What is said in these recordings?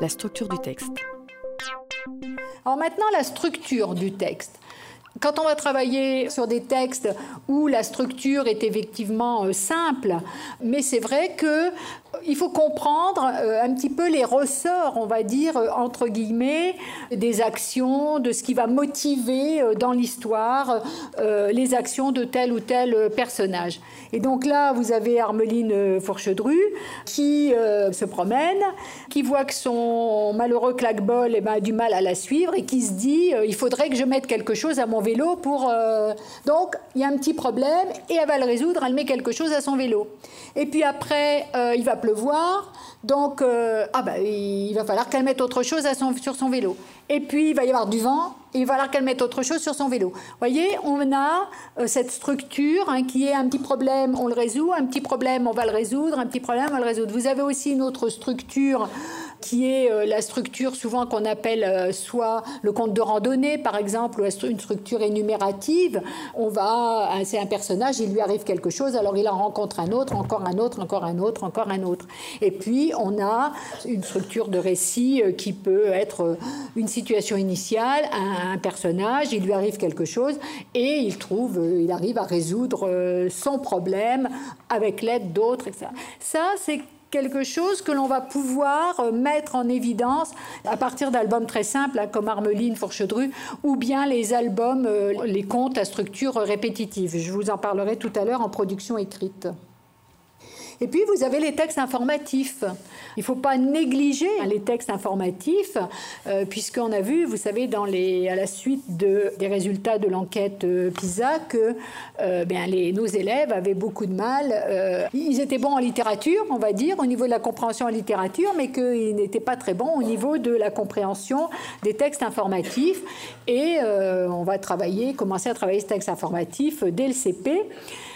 La structure du texte. Alors maintenant, la structure du texte. Quand on va travailler sur des textes où la structure est effectivement euh, simple, mais c'est vrai que il faut comprendre euh, un petit peu les ressorts, on va dire, euh, entre guillemets, des actions, de ce qui va motiver euh, dans l'histoire les actions de tel ou tel personnage. Et donc là, vous avez Armeline Fourchedru qui se promène, qui voit que son malheureux claquebol eh ben, a du mal à la suivre et qui se dit il faudrait que je mette quelque chose à mon vélo pour. Donc, il y a un petit problème et elle va le résoudre, elle met quelque chose à son vélo. Et puis après, il va pleuvoir, donc euh, ah bah, il va falloir qu'elle mette autre chose à son, sur son vélo. Et puis il va y avoir du vent, et il va falloir qu'elle mette autre chose sur son vélo. Vous voyez, on a euh, cette structure hein, qui est un petit problème, on le résout, un petit problème, on va le résoudre, un petit problème, on va le résoudre. Vous avez aussi une autre structure qui est euh, la structure souvent qu'on appelle euh, soit le compte de randonnée, par exemple, ou une structure énumérative. On va, c'est un personnage, il lui arrive quelque chose, alors il en rencontre un autre, encore un autre, encore un autre, encore un autre. Et puis on a une structure de récit euh, qui peut être une situation initiale, un, personnage, il lui arrive quelque chose et il trouve, il arrive à résoudre son problème avec l'aide d'autres, etc. Ça, c'est quelque chose que l'on va pouvoir euh, mettre en évidence à partir d'albums très simples hein, comme Armeline, Fourchedru, ou bien les albums, euh, les contes à structure répétitive. Je vous en parlerai tout à l'heure en production écrite. Et puis, vous avez les textes informatifs. Il ne faut pas négliger les textes informatifs, euh, puisqu'on a vu, vous savez, à la suite de, des résultats de l'enquête euh, PISA, que euh, les, nos élèves avaient beaucoup de mal. ils étaient bons en littérature, on va dire, au niveau de la compréhension en littérature, mais qu'ils n'étaient pas très bons au niveau de la compréhension des textes informatifs. Et on va travailler, commencer à travailler ce texte informatif dès le CP.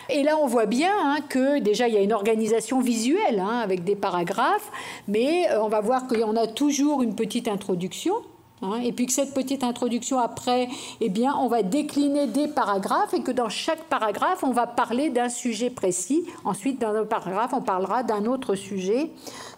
Et là, on voit bien hein, que déjà, il y a une organisation visuelle hein, avec des paragraphes, mais euh, on va voir en a toujours une petite introduction. Hein, et puis que cette petite introduction après, eh bien, on va décliner des paragraphes et que dans chaque paragraphe, on va parler d'un sujet précis. Ensuite, dans un paragraphe, on parlera d'un autre sujet.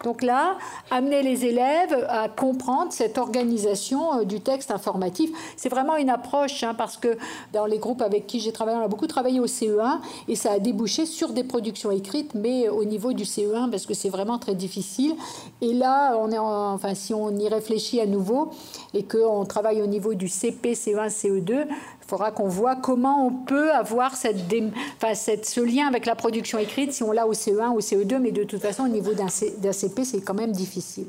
Donc là, amener les élèves à comprendre cette organisation euh, du texte informatif, c'est vraiment une approche, hein, parce que dans les groupes avec qui j'ai travaillé, on a beaucoup travaillé au CE1 et ça a débouché sur des productions écrites, mais au niveau du CE1, parce que c'est vraiment très difficile. Et là, on est enfin, si on y réfléchit à nouveau, et qu'on travaille au niveau du CP, CE1, CE2, il faudra qu'on voit comment on peut avoir cette, cette, ce lien avec la production écrite si on l'a au CE1 ou au CE2, mais de toute façon, au niveau d'un CP, c'est quand même difficile.